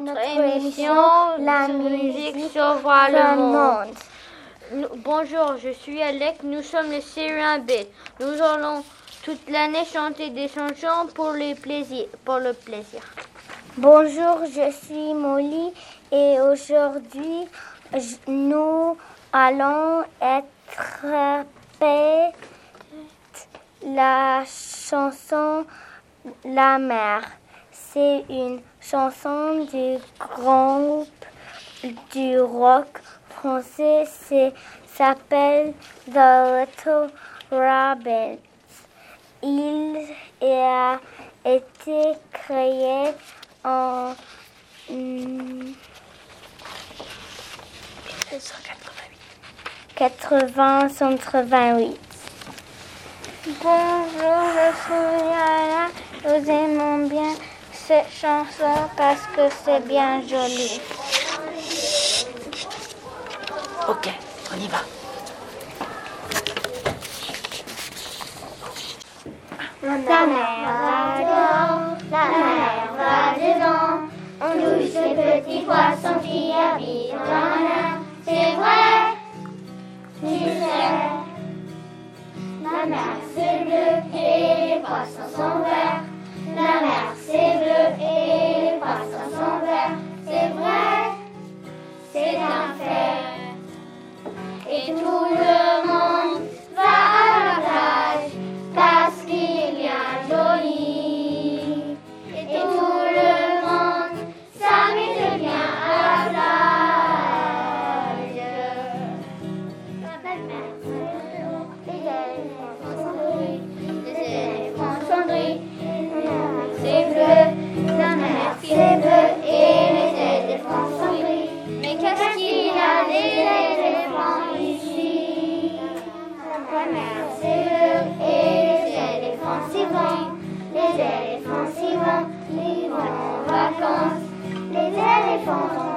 notre, émission, La musique sauvera le monde. bonjour, je suis Alec, nous sommes le C1B. Nous allons toute l'année chanter des chansons pour, les plaisirs, pour le plaisir. Bonjour, je suis Molly et aujourd'hui nous allons être la chanson La mer. C'est une chanson du groupe du rock français. s'appelle The Little Rabbits. Il a été créé en 1988. Bonjour, je suis Yana. Nous aimons bien cette chanson parce que c'est bien joli. Ok, on y va. La mer va dedans, la mer va dedans. On touche ces petits poissons qui habitent dans la mer. C'est vrai, tu sais. La mer c'est bleu et les poissons sont verts. La mer c'est bleu 예, les éléphants s'y vont, ils vont en vacances. Les éléphants